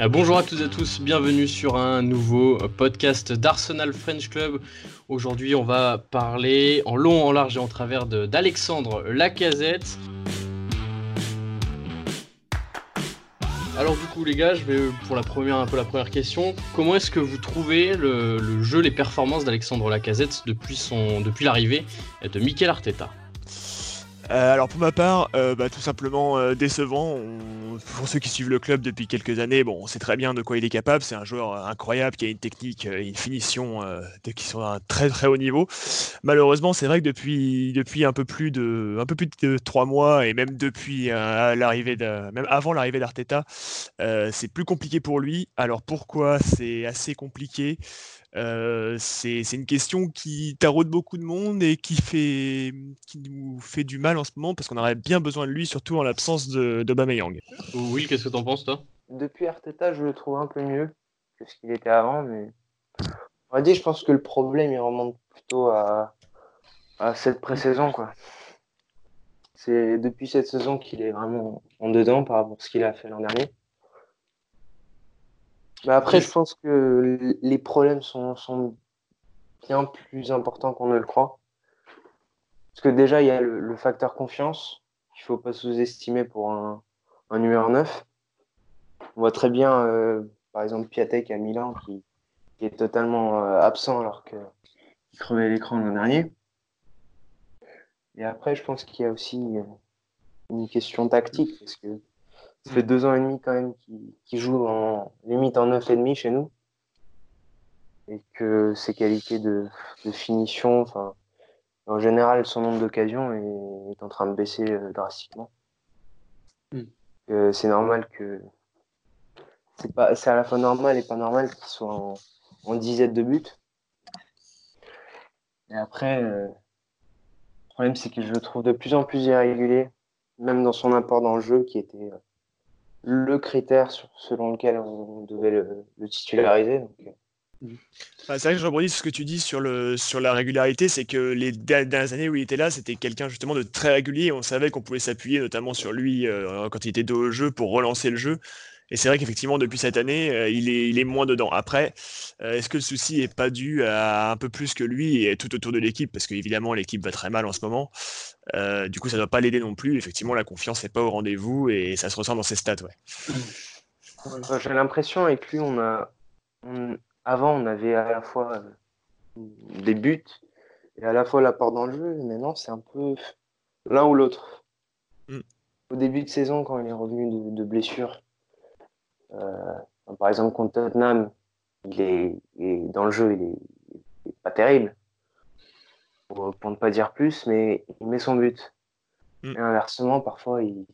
Euh, bonjour à toutes et à tous, bienvenue sur un nouveau podcast d'Arsenal French Club. Aujourd'hui, on va parler en long, en large et en travers d'Alexandre Lacazette. Alors du coup les gars, je vais pour la première un peu la première question. Comment est-ce que vous trouvez le, jeu, les performances d'Alexandre Lacazette depuis depuis l'arrivée de Mikel Arteta? Euh, alors pour ma part, euh, bah, tout simplement euh, décevant. pour ceux qui suivent le club depuis quelques années, bon, on sait très bien de quoi il est capable. C'est un joueur incroyable qui a une technique et une finition qui sont à un très très haut niveau. Malheureusement, c'est vrai que depuis, un peu plus de un trois mois et même depuis même avant l'arrivée d'Arteta, c'est plus compliqué pour lui. Alors pourquoi? C'est assez compliqué. Euh, c'est une question qui taraude beaucoup de monde et qui, fait, qui nous fait du mal en ce moment parce qu'on aurait bien besoin de lui, surtout en l'absence d'Obameyang. Oui, qu'est-ce que t'en penses, toi? Depuis Arteta, je le trouve un peu mieux que ce qu'il était avant, mais on va dire, je pense que le problème, il remonte plutôt à, à cette pré-saison, quoi. C'est depuis cette saison qu'il est vraiment en dedans par rapport à ce qu'il a fait l'an dernier. Mais après, je pense que les problèmes sont, sont bien plus importants qu'on ne le croit. Parce que déjà, il y a le, facteur confiance qu'il ne faut pas sous-estimer pour un, un, numéro 9. On voit très bien, euh, par exemple, Piatek à Milan qui, qui est totalement euh, absent alors qu'il crevait l'écran l'an dernier. Et après, je pense qu'il y a aussi euh, une question tactique. Parce que ça fait deux ans et demi quand même qu'il joue en limite en neuf et demi chez nous. Et que ses qualités de, finition, enfin, en général, son nombre d'occasions est, en train de baisser euh, drastiquement. Euh, c'est normal que. C'est pas, c'est à la fois normal et pas normal qu'il soit en, en dizaine de buts. Et après, euh, le problème c'est que je le trouve de plus en plus irrégulier, même dans son apport dans le jeu qui était le critère selon lequel on devait le, titulariser. Euh. Mm. c'est vrai que je rebondis ce que tu dis sur la régularité, c'est que les dernières années où il était là, c'était quelqu'un justement de très régulier. On savait qu'on pouvait s'appuyer notamment sur lui euh, quand il était dos au jeu pour relancer le jeu. Et c'est vrai qu'effectivement, depuis cette année, euh, il, est, il est moins dedans. Après, euh, est-ce que le souci n'est pas dû à un peu plus que lui et tout autour de l'équipe? Parce qu'évidemment, l'équipe va très mal en ce moment. Euh, du coup, ça ne doit pas l'aider non plus. Effectivement, la confiance n'est pas au rendez-vous et ça se ressent dans ses stats. Ouais. J'ai l'impression avec lui, on a. Avant, on avait à la fois des buts et à la fois l'apport dans le jeu. maintenant, c'est un peu l'un ou l'autre. Mm. Au début de saison, quand il est revenu de, de blessure, par exemple, contre Tottenham, il est, dans le jeu, il est, pas terrible, pour, ne pas dire plus, mais il met son but. Mm. Et inversement, parfois, il,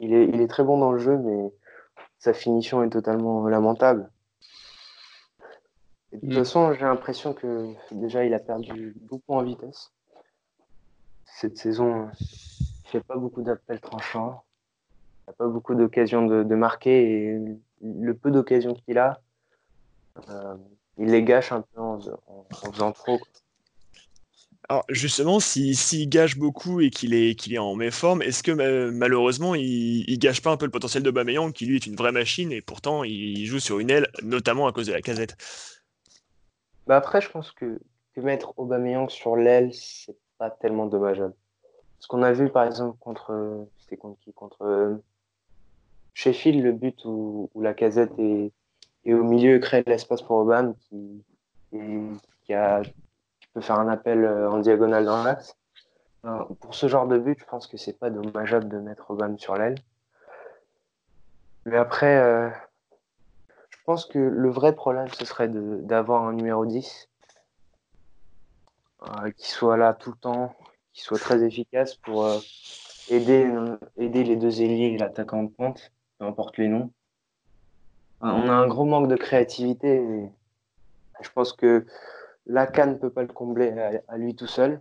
il, est, il est très bon dans le jeu, mais sa finition est totalement lamentable. de toute mm. façon, j'ai l'impression que déjà, il a perdu beaucoup en vitesse. Cette saison, il fait pas beaucoup d'appels tranchants n'a pas beaucoup d'occasions de, marquer et le peu d'occasions qu'il a, euh, il les gâche un peu en, faisant trop. Alors justement, s'il si, gâche beaucoup et qu'il est, qu'il est en méforme, est-ce que malheureusement il, il, gâche pas un peu le potentiel de Bameyang qui lui est une vraie machine et pourtant il joue sur une aile, notamment à cause de la casette? Bah Après, je pense que, que mettre Aubameyang sur l'aile, c'est pas tellement dommageable. Ce qu'on a vu par exemple contre, c'était contre qui? Contre Sheffield, le but où, la casette est, au milieu crée l'espace pour Obama qui, peut faire un appel euh, en diagonale dans l'axe. Pour ce genre de but, je pense que c'est pas dommageable de mettre Obama sur l'aile. Mais après, euh, je pense que le vrai problème, ce serait d'avoir un numéro 10 euh, qui soit là tout le temps, qui soit très efficace pour aider, les deux ailiers et l'attaquant de pointe peu importe les noms. On a un gros manque de créativité je pense que Lacan ne peut pas le combler à, lui tout seul.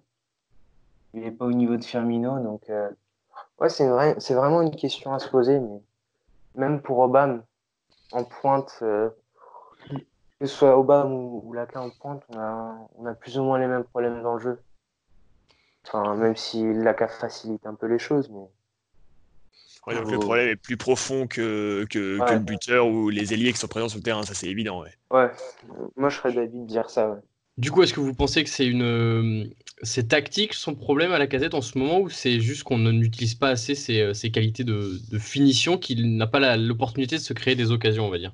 Il n'est pas au niveau de Firmino, donc euh, c'est vrai, c'est vraiment une question à se poser. Même pour Obama, en pointe, euh, que ce soit Obama ou, Lacan en pointe, on a, on a plus ou moins les mêmes problèmes dans le jeu. Enfin, même si Lacan facilite un peu les choses, mais donc le problème est plus profond que, que, le buteur ou les ailiers qui sont présents sur le terrain, ça c'est évident. Ouais. ouais, moi je serais d'avis de dire ça. Du coup, est-ce que vous pensez que c'est une c'est tactique son problème à la casette en ce moment ou c'est juste qu'on n'utilise pas assez ses, ses qualités de, de finition qu'il n'a pas l'opportunité de se créer des occasions, on va dire?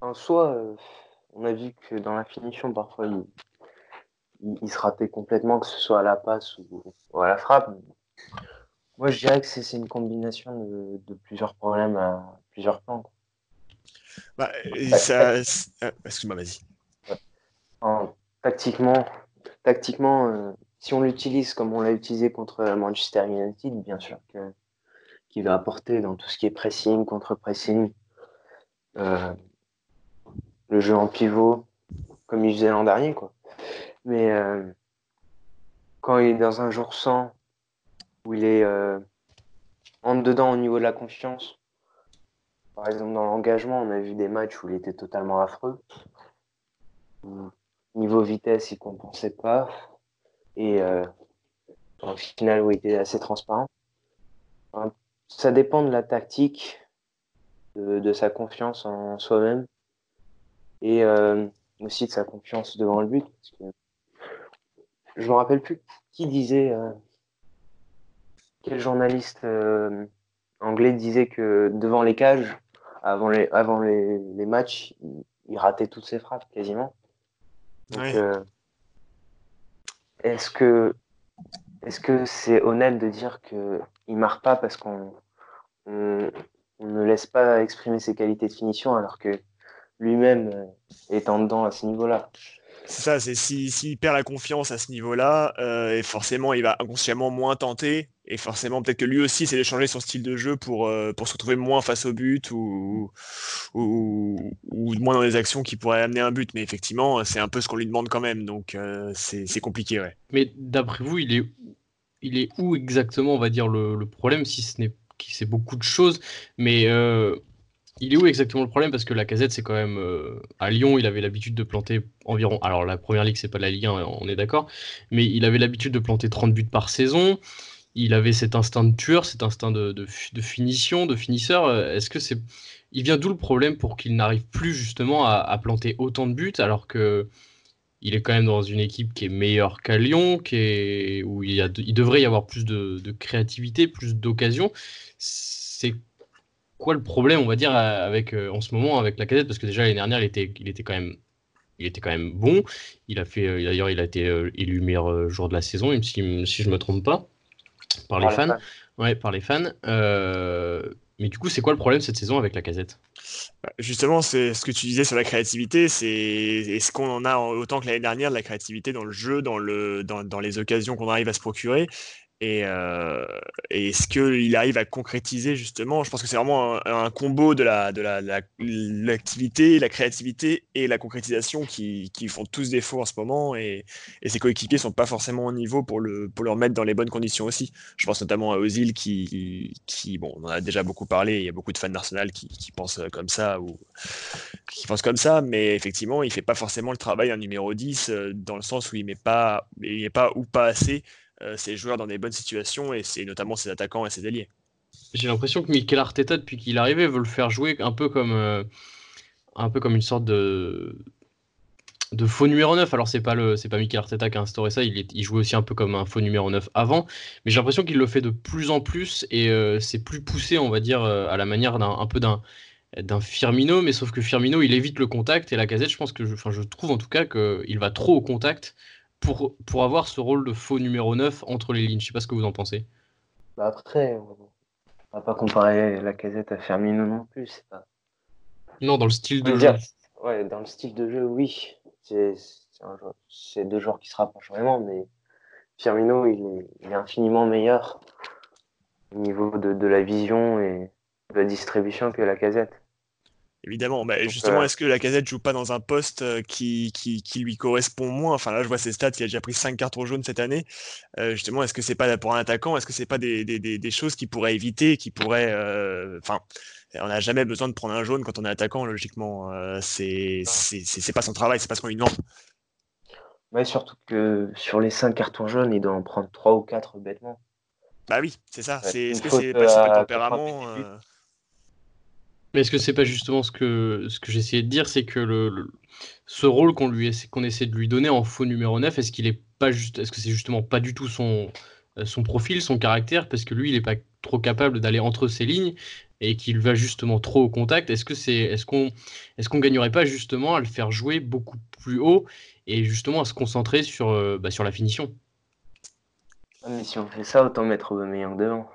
En soi, euh, on a vu que dans la finition, parfois, il, se ratait complètement, que ce soit à la passe ou, à la frappe. Moi, je dirais que c'est une combinaison de, plusieurs problèmes à plusieurs plans. Bah, euh, excuse-moi, vas-y. Tactiquement, tactiquement euh, si on l'utilise comme on l'a utilisé contre Manchester United, bien sûr qu'il va apporter dans tout ce qui est pressing, contre-pressing, euh, le jeu en pivot, comme il faisait l'an dernier. Quoi. Mais euh, quand il est dans un jour sans, où il est euh, en dedans au niveau de la confiance, par exemple dans l'engagement, on a vu des matchs où il était totalement affreux. Niveau vitesse, il compensait pas. Et euh, au final, où il était assez transparent. ça dépend de la tactique, de sa confiance en soi-même et euh, aussi de sa confiance devant le but. Je me rappelle plus qui disait, euh, quel journaliste euh, anglais disait que devant les cages, avant les, avant les, les matchs, il, ratait toutes ses frappes quasiment. Donc, est-ce que est-ce que c'est honnête de dire que il marque pas parce qu'on on, on ne laisse pas exprimer ses qualités de finition alors que lui-même euh, est en dedans à ce niveau-là? C'est ça, c'est s'il si, perd la confiance à ce niveau-là, euh, et forcément il va inconsciemment moins tenter, et forcément peut-être que lui aussi c'est de changer son style de jeu pour, euh, pour se retrouver moins face au but ou, ou, moins dans les actions qui pourraient amener un but. Mais effectivement, c'est un peu ce qu'on lui demande quand même, donc c'est compliqué. Ouais. Mais d'après vous, il est, il est où exactement, on va dire, le, le problème, si ce n'est c'est beaucoup de choses, mais il est où exactement le problème? Parce que la casette, c'est quand même. Euh, à Lyon, il avait l'habitude de planter environ. Alors, la première ligue, c'est pas la Ligue 1, on est d'accord. Mais il avait l'habitude de planter 30 buts par saison. Il avait cet instinct de tueur, cet instinct de, finition, de finisseur. Euh, est-ce que c'est. Il vient d'où le problème pour qu'il n'arrive plus justement à, planter autant de buts alors que. Il est quand même dans une équipe qui est meilleure qu'à Lyon, qui est, où il, devrait y avoir plus de, créativité, plus d'occasions. C'est quoi le problème, on va dire, avec, euh, en ce moment avec la cadette? Parce que déjà l'année dernière, il était, il était quand même il était quand même bon. Il a fait, euh, d'ailleurs, il a été élu meilleur joueur de la saison, si, je me trompe pas, par, les, fans. Ouais, par les fans. mais du coup, c'est quoi le problème cette saison avec la casette? Bah, Justement, c'est ce que tu disais sur la créativité. C'est est-ce qu'on en a autant que l'année dernière de la créativité dans le jeu, dans le dans, dans les occasions qu'on arrive à se procurer? Et, euh, est-ce qu'il arrive à concrétiser justement? Je pense que c'est vraiment un, combo de la de l'activité, la, créativité et la concrétisation qui, qui, font tous défaut en ce moment. Et, et ses coéquipiers sont pas forcément au niveau pour le pour le remettre dans les bonnes conditions aussi. Je pense notamment à Ozil qui qui bon, on en a déjà beaucoup parlé. Il y a beaucoup de fans d'Arsenal qui, qui pensent comme ça ou qui pensent comme ça, mais effectivement, il fait pas forcément le travail un numéro 10 euh, dans le sens où il met pas pas ou pas assez ses joueurs dans des bonnes situations et c'est notamment ses attaquants et ses alliés. J'ai l'impression que Mikel Arteta, depuis qu'il est arrivé, veut le faire jouer un peu comme, euh, un peu comme une sorte de, de faux numéro 9. Alors, c'est pas, pas Mikel Arteta qui a instauré ça, il, il jouait aussi un peu comme un faux numéro 9 avant, mais j'ai l'impression qu'il le fait de plus en plus et euh, c'est plus poussé, on va dire, à la manière d'un un peu d'un d'un Firmino, mais sauf que Firmino il évite le contact et la casette, je pense que enfin, je trouve en tout cas qu'il va trop au contact pour, pour avoir ce rôle de faux numéro 9 entre les lignes. Je sais pas ce que vous en pensez. Bah après, on va pas comparer la casette à Firmino non plus. Pas... Non, dans le style de jeu. Ouais, dans le style de jeu, oui. C'est deux joueurs qui se rapprochent vraiment, mais Firmino, il est, il est infiniment meilleur au niveau de, de, la vision et de la distribution que la casette. Évidemment, mais justement, est-ce que la casette joue pas dans un poste euh, qui, qui, qui, lui correspond moins? Enfin là, je vois ses stats, il a déjà pris 5 cartons jaunes cette année. Euh, justement, est-ce que c'est pas pour un attaquant? Est-ce que c'est pas des, des, des, choses qu'il pourrait éviter, qui pourrait, euh, enfin, on n'a jamais besoin de prendre un jaune quand on est attaquant, logiquement. c'est c'est pas son travail, c'est pas ce qu'on lui demande. Ouais, surtout que sur les 5 cartons jaunes, il doit en prendre 3 ou 4 bêtement. Bah oui, c'est ça. C'est, est-ce que c'est pas, pas, le tempérament Mais est-ce que c'est pas justement ce que, ce que j'essayais de dire, c'est que le, ce rôle qu'on lui qu'on essaie de lui donner en faux numéro 9, est-ce qu'il est pas juste, est-ce que c'est justement pas du tout son, son profil, son caractère, parce que lui, il est pas trop capable d'aller entre ses lignes et qu'il va justement trop au contact? Est-ce que c'est, est-ce qu'on, est-ce qu'on gagnerait pas justement à le faire jouer beaucoup plus haut et justement à se concentrer sur, euh, bah, sur la finition? Mais si on fait ça, autant mettre Aubameyang devant.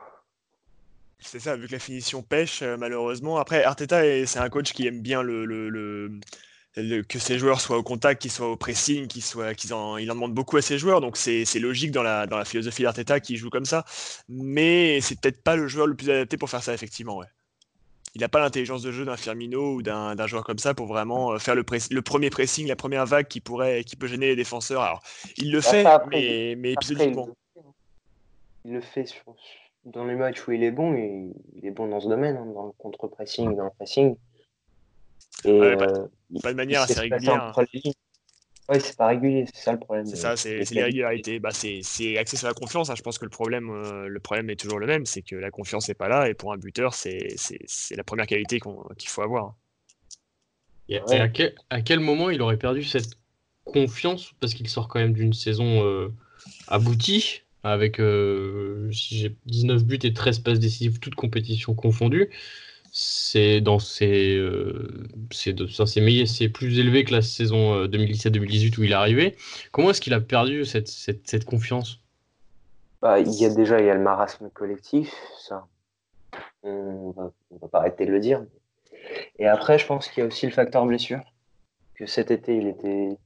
C'est ça, vu que la finition pêche, euh, malheureusement. Après, Arteta, c'est un coach qui aime bien le, le, que ses joueurs soient au contact, qu'ils soient au pressing, qu'ils soient, qu'ils en, il en demande beaucoup à ses joueurs. Donc c'est, logique dans la, dans la philosophie d'Arteta qui joue comme ça. Mais c'est peut-être pas le joueur le plus adapté pour faire ça, effectivement. Ouais il n'a pas l'intelligence de jeu d'un Firmino ou d'un joueur comme ça pour vraiment euh, faire le, le, premier pressing, la première vague qui pourrait, qui peut gêner les défenseurs. Alors, il le fait, mais, mais épisodiquement. Il, le fait dans les matchs où il est bon, il est bon dans ce domaine, hein, dans le contre-pressing, dans le pressing. Et, pas, euh, pas, de manière assez régulière. Oui, c'est pas régulier, c'est ça le problème. C'est ça, c'est l'irrégularité. Bah, c'est axé sur la confiance. Hein. Je pense que le problème, euh, le problème est toujours le même, c'est que la confiance n'est pas là. Et pour un buteur, c'est la première qualité qu'il faut avoir. Et à, quel, moment il aurait perdu cette confiance Parce qu'il sort quand même d'une saison euh, aboutie, avec euh, si j'ai 19 buts et 13 passes décisives, toutes compétitions confondues c'est dans ces euh, c'est plus élevé que la saison 2017-2018 euh, où il est arrivé. Comment est-ce qu'il a perdu cette, cette, cette confiance? Bah, il y a déjà il y a le marasme collectif, ça. On va, va pas arrêter de le dire. Et après, je pense qu'il y a aussi le facteur blessure. Que cet été, il était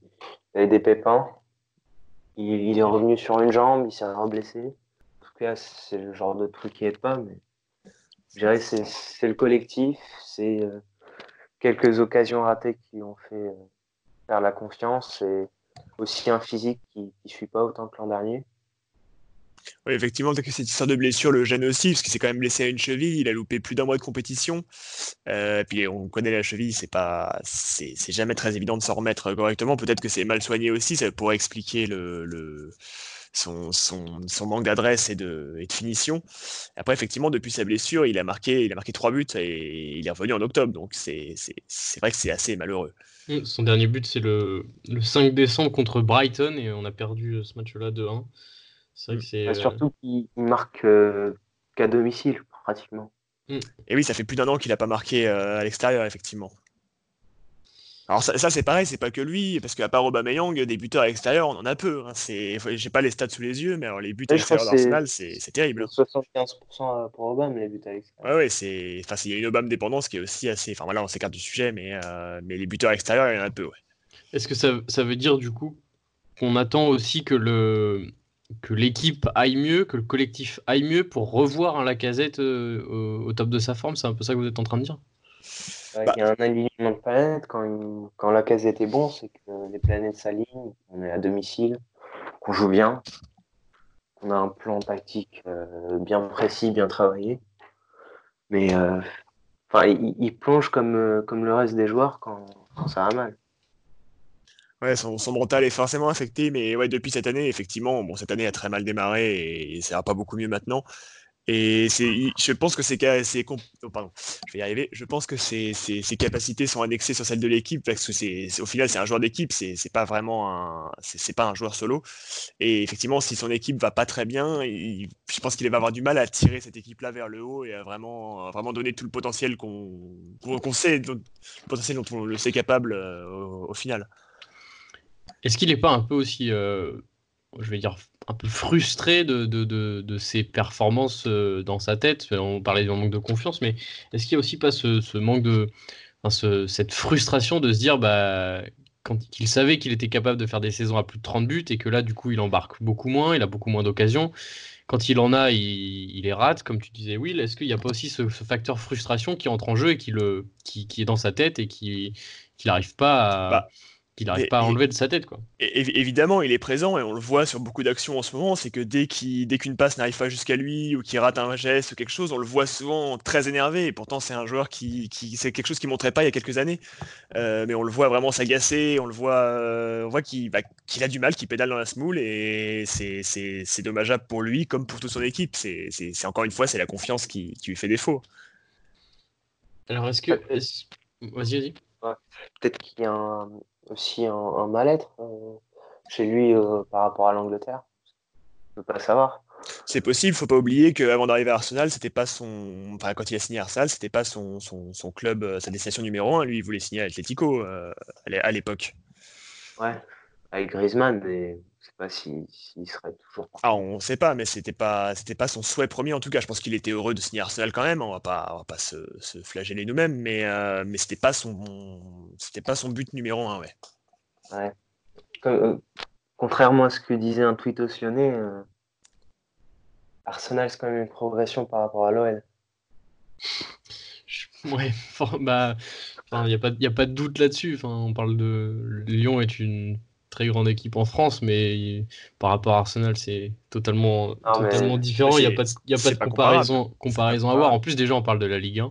il avait des pépins. Il, est revenu sur une jambe, il s'est blessé. En tout cas, c'est le genre de truc qui aide pas, mais je dirais c'est, c'est le collectif, c'est euh, quelques occasions ratées qui ont fait euh, faire la confiance et aussi un physique qui ne suit pas autant que l'an dernier. Oui, effectivement, que cette histoire de blessure le gêne aussi, parce qu'il s'est quand même blessé à une cheville, il a loupé plus d'un mois de compétition. Euh, puis on connaît la cheville, c'est pas, c'est, jamais très évident de s'en remettre correctement. Peut-être que c'est mal soigné aussi, ça pourrait expliquer le, le son, son, manque d'adresse et de, de, finition. Après, effectivement, depuis sa blessure, il a marqué, il a marqué trois buts et il est revenu en octobre. Donc, c'est vrai que c'est assez malheureux. Mmh, son dernier but, c'est le, le, 5 décembre contre Brighton et on a perdu euh, ce match-là 2-1. C'est vrai que c'est. Bah, surtout qu'il marque euh, qu'à domicile, pratiquement. Mmh. Et oui, ça fait plus d'un an qu'il n'a pas marqué euh, à l'extérieur, effectivement. Alors ça, c'est pareil, c'est pas que lui, parce qu'à part Aubameyang, des buteurs à l'extérieur, on en a peu. Hein. J'ai pas les stats sous les yeux, mais alors les buts à l'extérieur d'Arsenal, c'est terrible. 75% pour Obama, les buts à l'extérieur. Ouais, ouais, c'est. Enfin, il y a une Obama dépendance qui est aussi assez. Enfin voilà, on s'écarte du sujet, mais, euh, mais les buteurs à l'extérieur, il y en a peu, ouais. Est-ce que ça, ça, veut dire du coup qu'on attend aussi que le que l'équipe aille mieux, que le collectif aille mieux pour revoir un Lacazette euh, au top de sa forme C'est un peu ça que vous êtes en train de dire? Bah. Il y a un alignement de planètes. Quand, quand la case était bon, c'est que les planètes s'alignent, on est à domicile, qu'on joue bien, qu'on a un plan tactique euh, bien précis, bien travaillé. Mais euh, enfin, il, plonge comme, comme le reste des joueurs quand, ça va mal. Ouais, son, mental est forcément affecté, mais ouais, depuis cette année, effectivement, bon, cette année a très mal démarré et ça va pas beaucoup mieux maintenant. Et je pense que ces, oh, je pense que ces, capacités sont annexées sur celles de l'équipe parce que c'est, au final c'est un joueur d'équipe, c'est, pas vraiment un, c'est, pas un joueur solo. Et effectivement, si son équipe va pas très bien, je pense qu'il va avoir du mal à tirer cette équipe-là vers le haut et à vraiment, vraiment donner tout le potentiel qu'on, qu'on sait, le potentiel dont on le sait capable euh, au, final. Est-ce qu'il n'est pas un peu aussi, euh, je vais dire un peu frustré de, de, de, ses performances euh, dans sa tête? On parlait d'un manque de confiance, mais est-ce qu'il n'y a aussi pas ce, manque de. cette frustration de se dire bah, quand il savait qu'il était capable de faire des saisons à plus de 30 buts et que là, du coup, il embarque beaucoup moins, il a beaucoup moins d'occasions. Quand il en a, il, les rate, comme tu disais, Will. Est-ce qu'il n'y a pas aussi ce, facteur frustration qui entre en jeu et qui, le, qui, qui est dans sa tête et qui n'arrive pas à. Bah, qu'il n'arrive pas à enlever de sa tête. Quoi. évidemment, il est présent et on le voit sur beaucoup d'actions en ce moment. C'est que dès qu'une passe n'arrive pas jusqu'à lui ou qu'il rate un geste ou quelque chose, on le voit souvent très énervé. Et pourtant, c'est un joueur qui, c'est quelque chose qu'il montrait pas il y a quelques années. Euh, mais on le voit vraiment s'agacer. On le voit, euh, on voit bah, qu'il a du mal, qu'il pédale dans la smoule et c'est dommageable pour lui comme pour toute son équipe. C'est encore une fois, c'est la confiance qui, lui fait défaut. Alors, est-ce que. Vas-y, vas-y. Peut-être qu'il y a un, aussi un, mal-être euh, chez lui euh, par rapport à l'Angleterre. Je ne peux pas savoir. C'est possible, faut pas oublier qu'avant d'arriver à Arsenal, c'était pas son. Enfin, quand il a signé Arsenal, c'était pas son, son, son, club, euh, sa destination numéro 1. Lui, il voulait signer à Atletico à l'époque. Ouais, avec Griezmann, mais sais pas s'il serait toujours. Ah, on sait pas, mais c'était pas, c'était pas son souhait premier en tout cas. Je pense qu'il était heureux de signer Arsenal quand même. On va pas, on va pas se, se flageller nous-mêmes, mais, euh, mais c'était pas son, c'était pas son but numéro un, ouais. Ouais. Euh, contrairement à ce que disait un tweet otionné, euh, Arsenal c'est quand même une progression par rapport à l'OL. Ouais, bah, il n'y a, pas, a pas de doute là-dessus. Enfin, on parle de Lyon est une très grande équipe en France, mais par rapport à Arsenal, c'est totalement, totalement différent. Il n'y a pas de, y a pas de comparaison, comparaison à voir. En plus, déjà, on parle de la Ligue 1.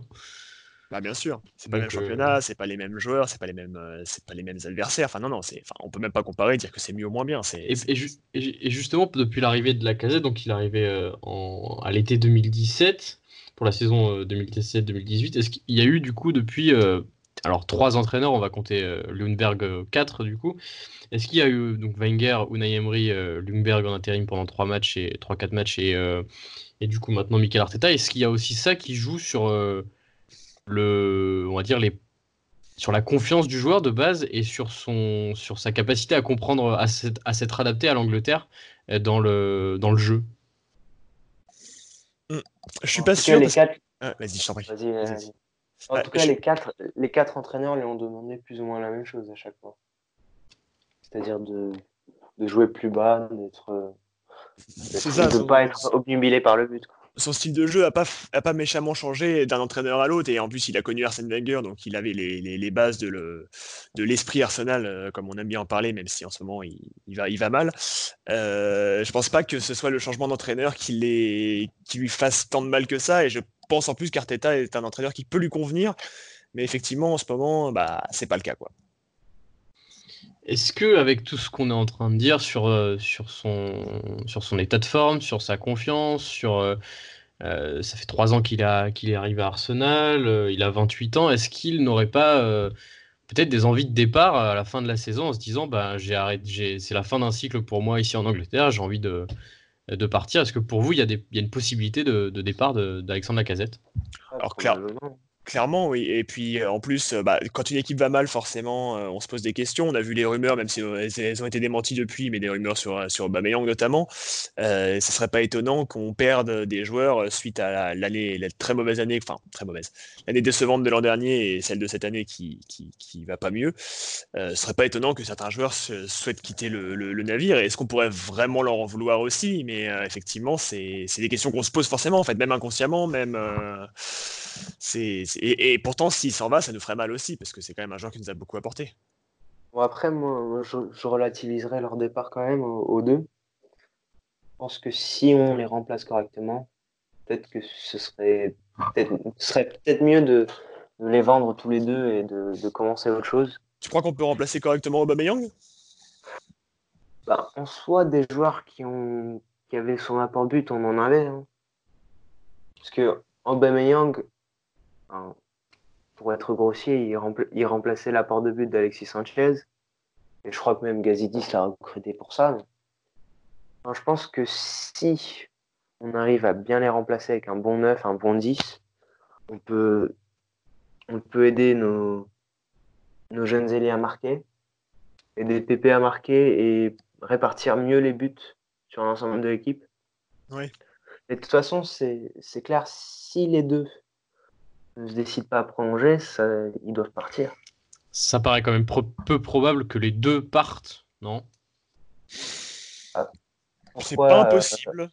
Bah bien sûr, c'est pas le même championnat, euh, c'est pas les mêmes joueurs, c'est pas les mêmes, euh, c'est pas les mêmes adversaires. Enfin non non, c'est, enfin on peut même pas comparer, dire que c'est mieux ou moins bien. C'est, et, justement depuis l'arrivée de la Casette, donc il est arrivé euh, en, à l'été 2017 pour la saison 2017-2018. Est-ce qu'il y a eu du coup depuis alors trois entraîneurs, on va compter euh, Lundberg 4 du coup. Est-ce qu'il y a eu donc Wenger, Unai Emery, euh, Lundberg en intérim pendant 3 matchs et 3-4 matchs et, euh, et du coup maintenant Mikel Arteta Est-ce qu'il y a aussi ça qui joue sur le on va dire les sur la confiance du joueur de base et sur son sur sa capacité à comprendre à s'être adapté à l'Angleterre dans le dans le jeu? Hmm. Je suis pas sûr. Ah, vas-y, je t'en prie. En tout cas, les, quatre, les quatre entraîneurs lui ont demandé plus ou moins la même chose à chaque fois. C'est-à-dire de, de, jouer plus bas, d'être, de ne pas être obnubilé par le but. Son style de jeu n'a pas, a pas méchamment changé d'un entraîneur à l'autre. Et en plus, il a connu Arsène Wenger, donc il avait les, les, les bases de, le, de l'esprit Arsenal, euh, comme on aime bien en parler, même si en ce moment il, il va, il va mal. Euh, je pense pas que ce soit le changement d'entraîneur qui, qui lui fasse tant de mal que ça. Et je pense en plus qu'Arteta est un entraîneur qui peut lui convenir, mais effectivement, en ce moment, bah, c'est pas le cas. quoi. Est-ce que avec tout ce qu'on est en train de dire sur, euh, sur, son, sur son état de forme, sur sa confiance, sur euh, euh, ça fait trois ans qu'il qu'il est arrivé à Arsenal, il a 28 ans, est-ce qu'il n'aurait pas peut-être des envies de départ à la fin de la saison en se disant bah, j'ai arrêté, c'est la fin d'un cycle pour moi ici en Angleterre, j'ai envie de, de partir. Est-ce que pour vous, il y, a il y a une possibilité de, de départ d'Alexandre Lacazette? Alors, clairement, Clairement, oui. Et puis, euh, en plus, euh, bah, quand une équipe va mal, forcément, euh, on se pose des questions. On a vu les rumeurs, même si elles ont été démenties depuis, mais des rumeurs sur, sur Aubameyang notamment. ce ne serait pas étonnant qu'on perde des joueurs suite à l'année, la, très mauvaise année, enfin, très mauvaise, l'année décevante de l'an dernier et celle de cette année qui, qui, qui va pas mieux. ce serait pas étonnant que certains joueurs souhaitent quitter le, le, navire. Est-ce qu'on pourrait vraiment leur en vouloir aussi? Mais effectivement, c'est des questions qu'on se pose forcément, en fait, même inconsciemment, même c'est, et, pourtant, s'il s'en va, ça nous ferait mal aussi, parce que c'est quand même un joueur qui nous a beaucoup apporté. Bon, après, moi, je, relativiserai leur départ quand même aux, deux. Je pense que si on les remplace correctement, peut-être que ce serait peut-être, serait peut-être mieux de, les vendre tous les deux et de, commencer autre chose. Tu crois qu'on peut remplacer correctement Aubameyang? Bah, En soi, des joueurs qui, ont, qui avaient son apport but, on en avait. Hein. Parce que Aubameyang, pour être grossier, il, remplaçait l'apport de but d'Alexis Sanchez. Et je crois que même Gazidis l'a recruté pour ça. je pense que si on arrive à bien les remplacer avec un bon 9, un bon 10, on peut, on peut aider nos, nos jeunes ailiers à marquer, aider PP à marquer et répartir mieux les buts sur l'ensemble de l'équipe. Oui. Et de toute façon, c'est clair, si les deux ne se décident pas à prolonger, ils doivent partir. Ça paraît quand même peu probable que les deux partent, non? Ah, C'est pas impossible. Euh,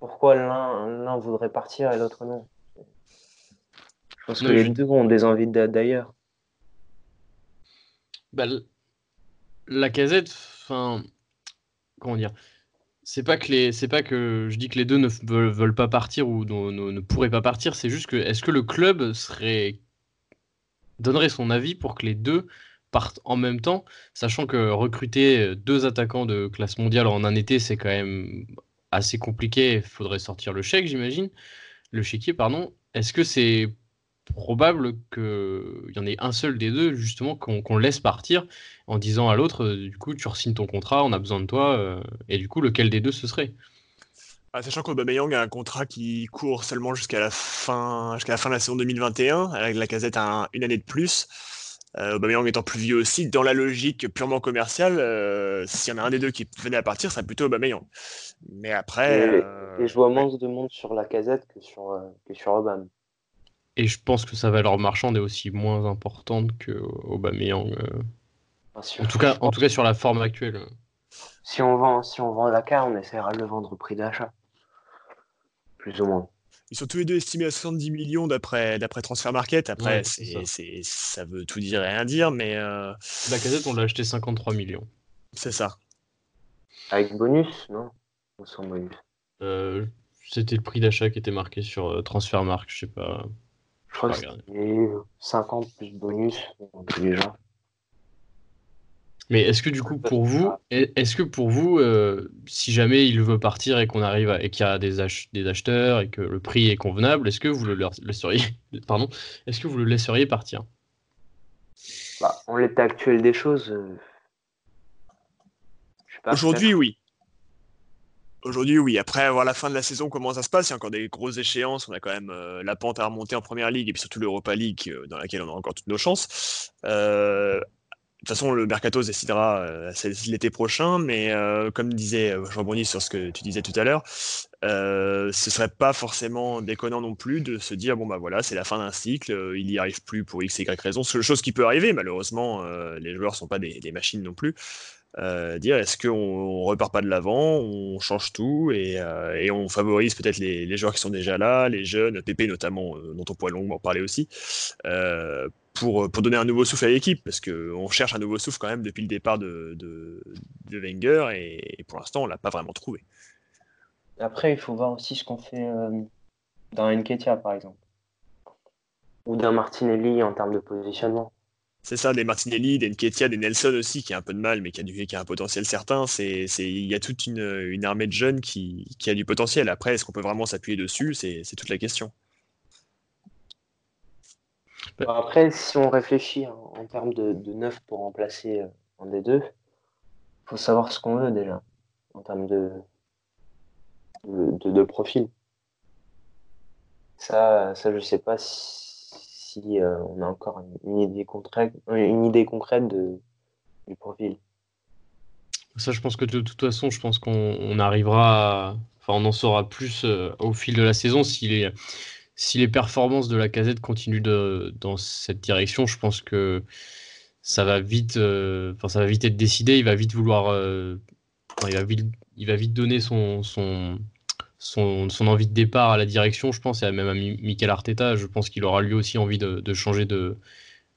pourquoi l'un voudrait partir et l'autre non? Je pense que les deux ont des envies d'ailleurs. Bah, la casette, enfin, comment dire? C'est pas que les, c'est pas que je dis que les deux ne veulent, pas partir ou ne, pourraient pas partir. C'est juste que est-ce que le club serait donnerait son avis pour que les deux partent en même temps, sachant que recruter deux attaquants de classe mondiale en un été, c'est quand même assez compliqué. Il faudrait sortir le chèque, j'imagine, le chéquier, pardon. Est-ce que c'est probable qu'il y en ait un seul des deux, justement, qu'on laisse partir en disant à l'autre, euh, du coup, tu re-signes ton contrat, on a besoin de toi, euh, et du coup, lequel des deux ce serait? Ah, Sachant qu'Aubameyang a un contrat qui court seulement jusqu'à la fin, jusqu'à la fin de la saison 2021, avec la casette à une année de plus. Euh, Aubameyang étant plus vieux aussi, dans la logique purement commerciale, euh, s'il y en a un des deux qui venait à partir, ça serait plutôt Aubameyang. Mais après... Et, je vois moins de monde sur la casette que sur, que sur Aubameyang. Et je pense que sa valeur marchande est aussi moins importante que Aubameyang. Euh. En, tout cas, en tout cas, sur la forme actuelle. Si on vend, si on vend la carte, on essaiera de le vendre au prix d'achat. Plus ou moins. Ils sont tous les deux estimés à 70 millions d'après Transfer Market. Après, c'est ça. veut tout dire et rien dire, mais. Euh... La casette, on l'a acheté 53 millions. C'est ça. Avec bonus, non? Ou sans bonus? Euh, C'était le prix d'achat qui était marqué sur euh, Transfer Market, je sais pas. Je crois que c'est 50 plus bonus les gens. Mais est-ce que du coup pour vous, est-ce que pour vous, euh, si jamais il veut partir et qu'on arrive et qu'il y a des, des, acheteurs et que le prix est convenable, est-ce que vous le laisseriez, pardon, est-ce que vous le laisseriez partir? Bah, En l'état actuel des choses, euh, aujourd'hui oui. Aujourd'hui, oui. Après, voir la fin de la saison, comment ça se passe, il y a encore des grosses échéances. On a quand même euh, la pente à remonter en première ligue et puis surtout l'Europa League euh, dans laquelle on a encore toutes nos chances. Euh, de toute façon, le mercato décidera l'été prochain, mais comme disait, je rebondis sur ce que tu disais tout à l'heure, ce serait pas forcément déconnant non plus de se dire bon bah voilà, c'est la fin d'un cycle, il n'y arrive plus pour x et y raison, chose qui peut arriver. Malheureusement, les joueurs sont pas des machines non plus. Euh, dire est-ce qu'on repart pas de l'avant, on change tout et, euh, on favorise peut-être les, joueurs qui sont déjà là, les jeunes, Pépé notamment, euh, dont on pourrait longuement parler aussi, pour, pour donner un nouveau souffle à l'équipe, parce qu'on cherche un nouveau souffle quand même depuis le départ de, de, Wenger et, pour l'instant on l'a pas vraiment trouvé. Après, il faut voir aussi ce qu'on fait dans Nketia par exemple, ou d'un Martinelli en termes de positionnement. C'est ça, des Martinelli, des Nketia, des Nelson aussi, qui a un peu de mal, mais qui a, du, qui a un potentiel certain. C'est, il y a toute une, armée de jeunes qui, a du potentiel. Après, est-ce qu'on peut vraiment s'appuyer dessus? C'est toute la question. Après, si on réfléchit en, termes de, neuf pour remplacer euh, un des deux, il faut savoir ce qu'on veut déjà, en termes de, de, profil. Ça, ça, je sais pas si euh, on a encore une, idée concrète, une idée concrète de, du profil. Ça, je pense que de toute façon, je pense qu'on arrivera, enfin, on en saura plus euh, au fil de la saison si les, performances de la casette continuent dans cette direction. Je pense que ça va vite, euh, ça va vite être décidé. Il va vite vouloir, il va vite, il va vite donner son, son, son, envie de départ à la direction, je pense, et même à Mikel Arteta, je pense qu'il aura lui aussi envie de, changer de,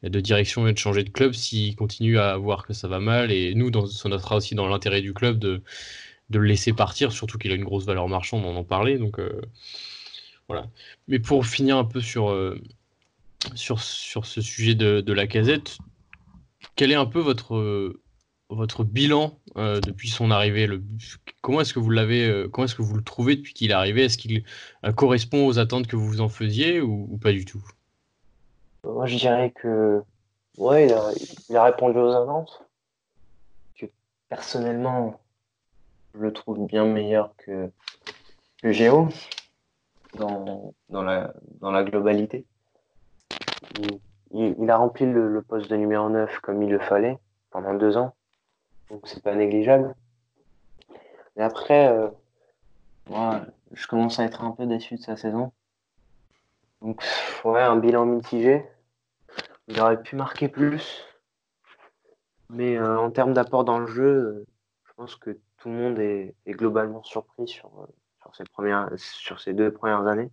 direction et de changer de club s'il continue à voir que ça va mal. Et nous, dans, ça sera aussi dans l'intérêt du club de, le laisser partir, surtout qu'il a une grosse valeur marchande, on en parlait. Donc euh, voilà. Mais pour finir un peu sur, euh, sur, sur ce sujet de, de, la casette, quel est un peu votre votre bilan euh, depuis son arrivée. Le, comment est-ce que vous l'avez, euh, comment est-ce que vous le trouvez depuis qu'il est arrivé? Est-ce qu'il euh, correspond aux attentes que vous vous en faisiez ou, pas du tout? Moi, je dirais que ouais, il a, répondu aux attentes. Que personnellement, je le trouve bien meilleur que, Géo dans, dans, la, dans la globalité. Il, a rempli le, le poste de numéro 9 comme il le fallait pendant deux ans donc c'est pas négligeable. Mais après, euh, je commence à être un peu déçu de sa saison. Donc, ouais, un bilan mitigé. Il aurait pu marquer plus. Mais euh, en termes d'apport dans le jeu, je pense que tout le monde est, globalement surpris sur, euh, sur, ces premières, sur ces deux premières années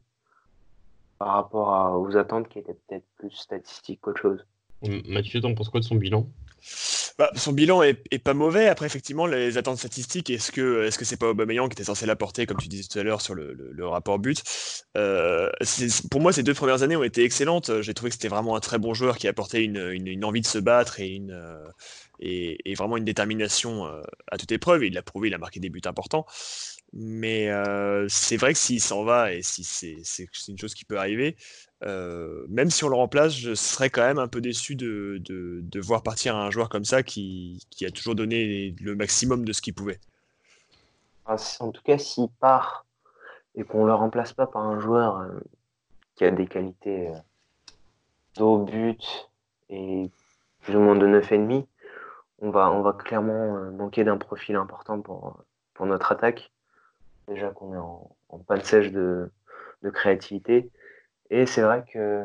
par rapport aux attentes qui étaient peut-être plus statistiques qu'autre chose. Mathieu, t'en penses quoi de son bilan? Bah, son bilan est, pas mauvais. Après, effectivement, les attentes statistiques, est-ce que est-ce que c'est pas Aubameyang qui était censé l'apporter, comme tu disais tout à l'heure sur le, rapport but euh, Pour moi, ces deux premières années ont été excellentes. J'ai trouvé que c'était vraiment un très bon joueur qui apportait une, envie de se battre et une euh, et, vraiment une détermination euh, à toute épreuve. Il l'a prouvé, il a marqué des buts importants. Mais c'est vrai que s'il s'en va et si c'est une chose qui peut arriver, euh, même si on le remplace, je serais quand même un peu déçu de, voir partir un joueur comme ça qui, a toujours donné le maximum de ce qu'il pouvait. Ah, en tout cas, s'il part et qu'on ne le remplace pas par un joueur euh, qui a des qualités euh, d'au but et plus ou moins de 9,5, on va, on va clairement manquer d'un profil important pour notre attaque. Déjà qu'on est en, en panne sèche de, de créativité. Et c'est vrai que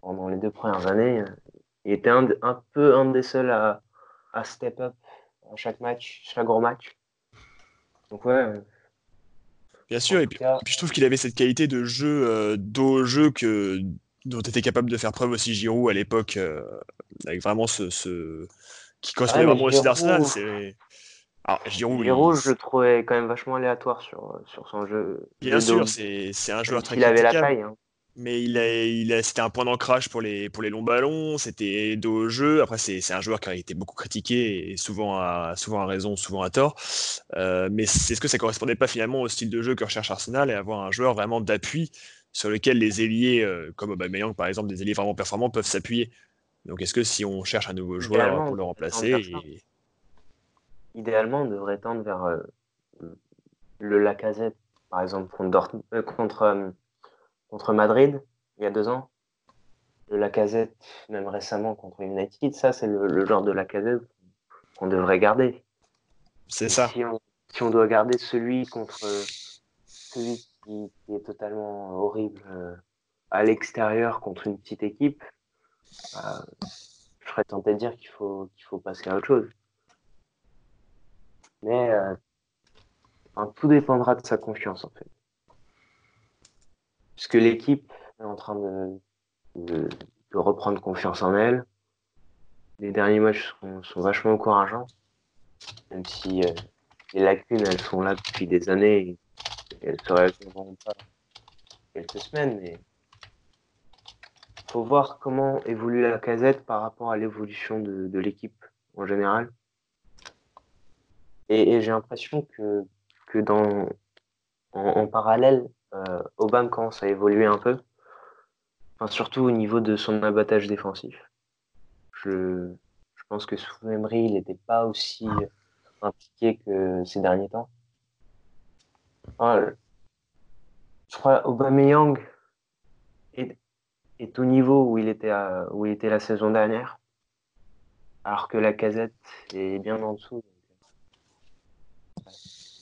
pendant les deux premières années, il était un, peu un des seuls à, step up à chaque match, chaque gros match. Donc ouais. Bien sûr, et puis, je trouve qu'il avait cette qualité de jeu, euh, d'au jeu que, dont était capable de faire preuve aussi Giroud à l'époque, euh, avec vraiment ce, qui correspondait vraiment aussi d'Arsenal. Alors, Giroud, je le trouvais quand même vachement aléatoire sur, sur son jeu. Bien sûr, c'est un joueur très Il avait la taille. Hein mais il a, il a, c'était un point d'ancrage pour les, pour les longs ballons, c'était dos au jeu. Après, c'est, c'est un joueur qui a été beaucoup critiqué, et souvent à, souvent à raison, souvent à tort. Euh, mais c'est ce que ça correspondait pas finalement au style de jeu que recherche Arsenal et avoir un joueur vraiment d'appui sur lequel les ailiers, euh, comme Aubameyang par exemple, des ailiers vraiment performants peuvent s'appuyer. Donc est-ce que si on cherche un nouveau joueur pour le remplacer Idéalement, on devrait tendre vers euh, le Lacazette, par exemple, contre, contre contre Madrid il y a deux ans. Le Lacazette, même récemment contre United, ça c'est le, genre de Lacazette qu'on devrait garder. C'est ça. Si on, doit garder celui contre celui qui, est totalement horrible euh, à l'extérieur contre une petite équipe, bah, je serais tenté de dire qu'il faut, qu'il faut passer à autre chose. Mais euh, tout dépendra de sa confiance en fait puisque l'équipe est en train de, reprendre confiance en elle. Les derniers matchs sont, vachement encourageants, même si euh, les lacunes, elles sont là depuis des années et elles se résoudront pas quelques semaines. Mais faut voir comment évolue la casette par rapport à l'évolution de, l'équipe en général. Et, j'ai l'impression que, que dans, en parallèle, euh, Obama commence à évoluer un peu. Enfin, surtout au niveau de son abattage défensif. Je, je pense que sous Emery, il n'était pas aussi impliqué que ces derniers temps. je crois Aubameyang est, est au niveau où il était où il était la saison dernière, alors que la casette est bien en dessous.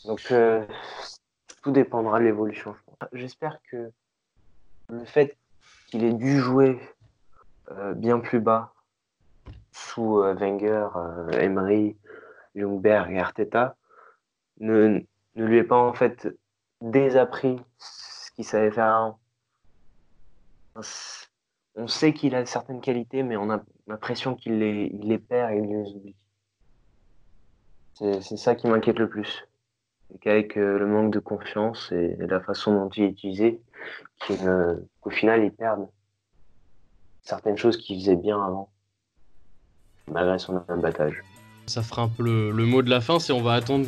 Donc, euh, tout dépendra de l'évolution. J'espère que le fait qu'il ait dû jouer euh, bien plus bas sous euh, Wenger, Emery, Jungberg et Arteta ne, lui ait pas en fait désappris ce qu'il savait faire avant. On sait qu'il a certaines qualités, mais on a l'impression qu'il les, les perd et il les oublie. C'est ça qui m'inquiète le plus qu'avec euh, le manque de confiance et, la façon dont il est utilisé, qu'au final, ils perdent certaines choses qu'ils faisaient bien avant, malgré son abattage. Ça fera un peu le, mot de la fin, c'est on va attendre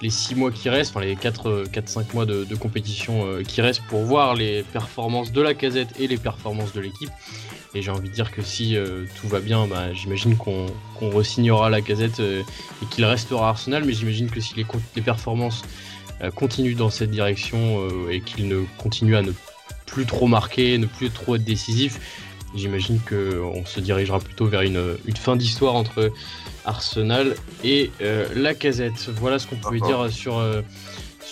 les 6 mois qui restent, enfin les 4-5 mois de, de, compétition euh, qui restent pour voir les performances de la casette et les performances de l'équipe. Et j'ai envie de dire que si euh, tout va bien, bah, j'imagine qu'on qu re-signera la casette euh, et qu'il restera Arsenal. Mais j'imagine que si les, les performances euh, continuent dans cette direction et qu'il ne continue à ne plus trop marquer, ne plus trop être décisif, j'imagine qu'on se dirigera plutôt vers une, une fin d'histoire entre Arsenal et la casette. Voilà ce qu'on pouvait dire sur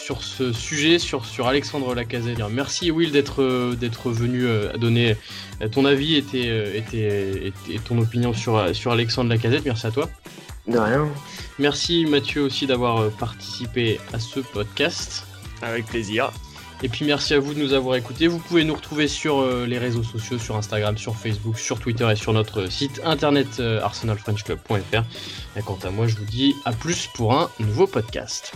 sur ce sujet, sur, sur Alexandre Lacazette. Merci Will d'être euh, d'être venu euh, donner euh, ton avis et, et, ton opinion sur, sur Alexandre Lacazette. Merci à toi. De rien. Merci Mathieu aussi d'avoir participé à ce podcast. Avec plaisir. Et puis merci à vous de nous avoir écoutés. Vous pouvez nous retrouver sur les réseaux sociaux, sur Instagram, sur Facebook, sur Twitter et sur notre site internet arsenalfrenchclub.fr. Et quant à moi, je vous dis à plus pour un nouveau podcast.